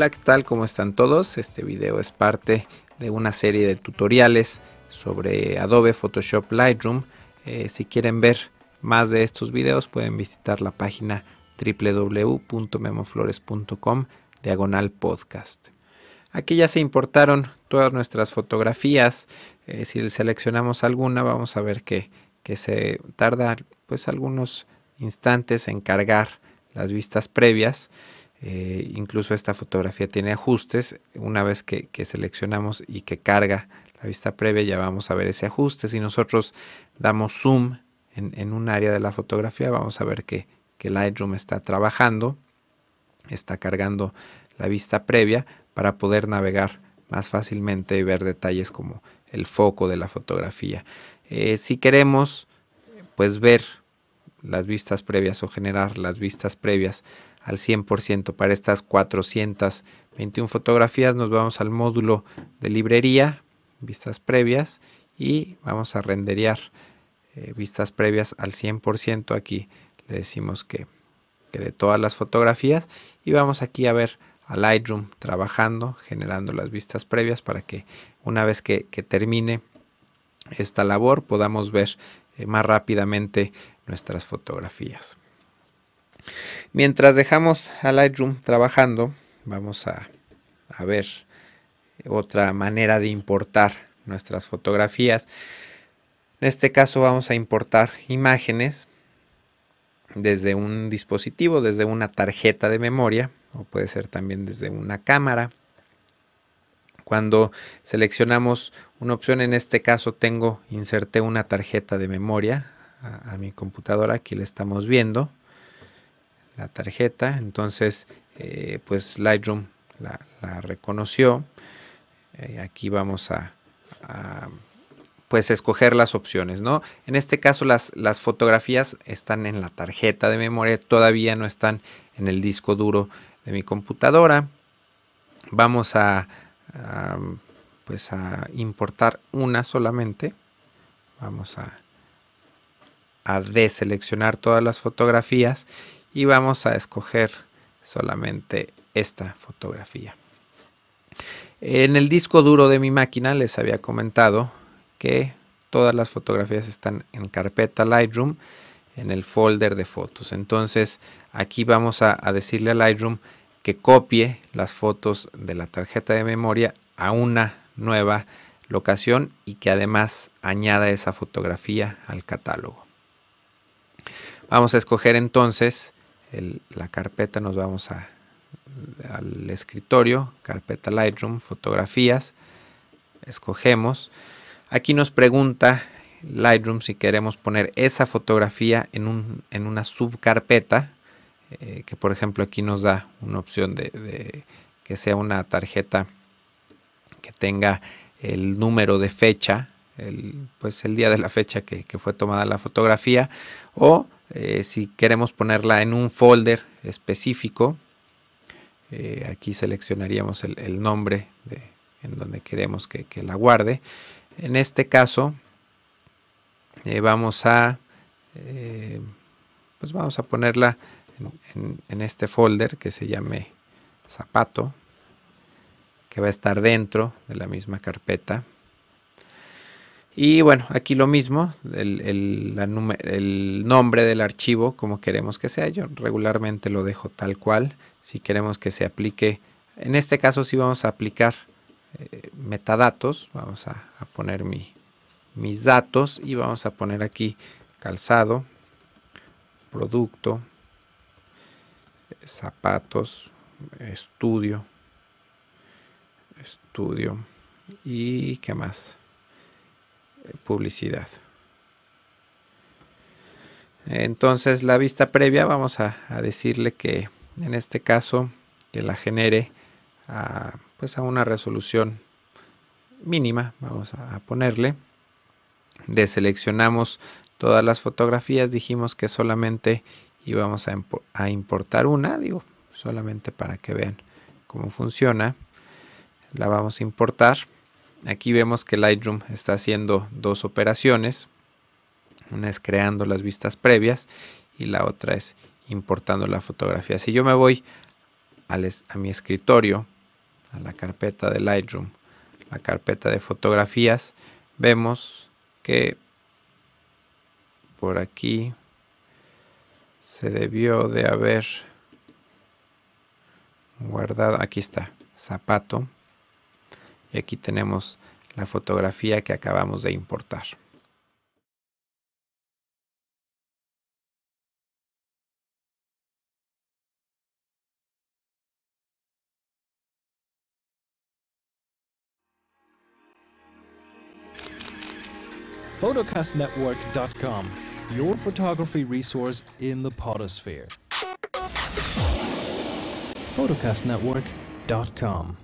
Hola, ¿qué tal? ¿Cómo están todos? Este video es parte de una serie de tutoriales sobre Adobe Photoshop Lightroom. Eh, si quieren ver más de estos videos pueden visitar la página www.memoflores.com diagonal podcast. Aquí ya se importaron todas nuestras fotografías. Eh, si seleccionamos alguna vamos a ver que, que se tarda pues algunos instantes en cargar las vistas previas. Eh, incluso esta fotografía tiene ajustes. Una vez que, seleccionamos y que carga la vista previa, ya vamos a ver ese ajuste. Si nosotros damos zoom en, un área de la fotografía, vamos a ver que, Lightroom está trabajando, está cargando la vista previa para poder navegar más fácilmente y ver detalles como el foco de la fotografía. Eh, si queremos pues ver las vistas previas o generar las vistas previas al 100% para estas 421 fotografías nos vamos al módulo de librería vistas previas y vamos a renderear eh, vistas previas al 100% aquí le decimos que, de todas las fotografías y vamos aquí a ver a Lightroom trabajando generando las vistas previas para que una vez que, termine esta labor podamos ver eh, más rápidamente nuestras fotografías. Mientras dejamos a Lightroom trabajando, vamos a, ver otra manera de importar nuestras fotografías. En este caso vamos a importar imágenes desde un dispositivo, desde una tarjeta de memoria o puede ser también desde una cámara. Cuando seleccionamos una opción, en este caso tengo, inserté una tarjeta de memoria a, mi computadora, aquí la estamos viendo, la tarjeta, entonces eh, pues Lightroom la, reconoció, eh, aquí vamos a, pues escoger las opciones, ¿no? En este caso las, las fotografías están en la tarjeta de memoria, todavía no están en el disco duro de mi computadora. Vamos a, a pues a importar una solamente. Vamos a a deseleccionar todas las fotografías y vamos a escoger solamente esta fotografía. En el disco duro de mi máquina les había comentado que todas las fotografías están en carpeta Lightroom en el folder de fotos. Entonces aquí vamos a, decirle a Lightroom que copie las fotos de la tarjeta de memoria a una nueva locación y que además añada esa fotografía al catálogo. Vamos a escoger entonces la carpeta, nos vamos al escritorio, carpeta Lightroom, fotografías, escogemos. Aquí nos pregunta Lightroom si queremos poner esa fotografía en una subcarpeta, eh, que por ejemplo aquí nos da una opción de, que sea una tarjeta que tenga el número de fecha, el, pues el día de la fecha que, fue tomada la fotografía, o eh, si queremos ponerla en un folder específico, eh, aquí seleccionaríamos el, nombre en donde queremos que, la guarde. En este caso, eh, vamos a pues vamos a ponerla en, este folder que se llame zapato, que va a estar dentro de la misma carpeta. Y bueno, aquí lo mismo, el, nombre del archivo, como queremos que sea. Yo regularmente lo dejo tal cual. Si queremos que se aplique, en este caso sí vamos a aplicar eh, metadatos. Vamos a, poner mis datos y vamos a poner aquí calzado, producto, zapatos, estudio, estudio y qué más publicidad. Entonces la vista previa vamos a, decirle que en este caso que la genere a, pues a una resolución mínima, vamos a, ponerle. Deseleccionamos todas las fotografías, dijimos que solamente íbamos a, a importar una, digo, solamente para que vean cómo funciona. La vamos a importar Aquí vemos que Lightroom está haciendo dos operaciones. Una es creando las vistas previas y la otra es importando la fotografía. Si yo me voy a mi escritorio a la carpeta de Lightroom, la carpeta de fotografías, vemos que por aquí se debió de haber guardado, aquí está, zapato, y aquí tenemos la fotografía que acabamos de importar. photocastnetwork.com, your photography resource in the potosphere. photocastnetwork.com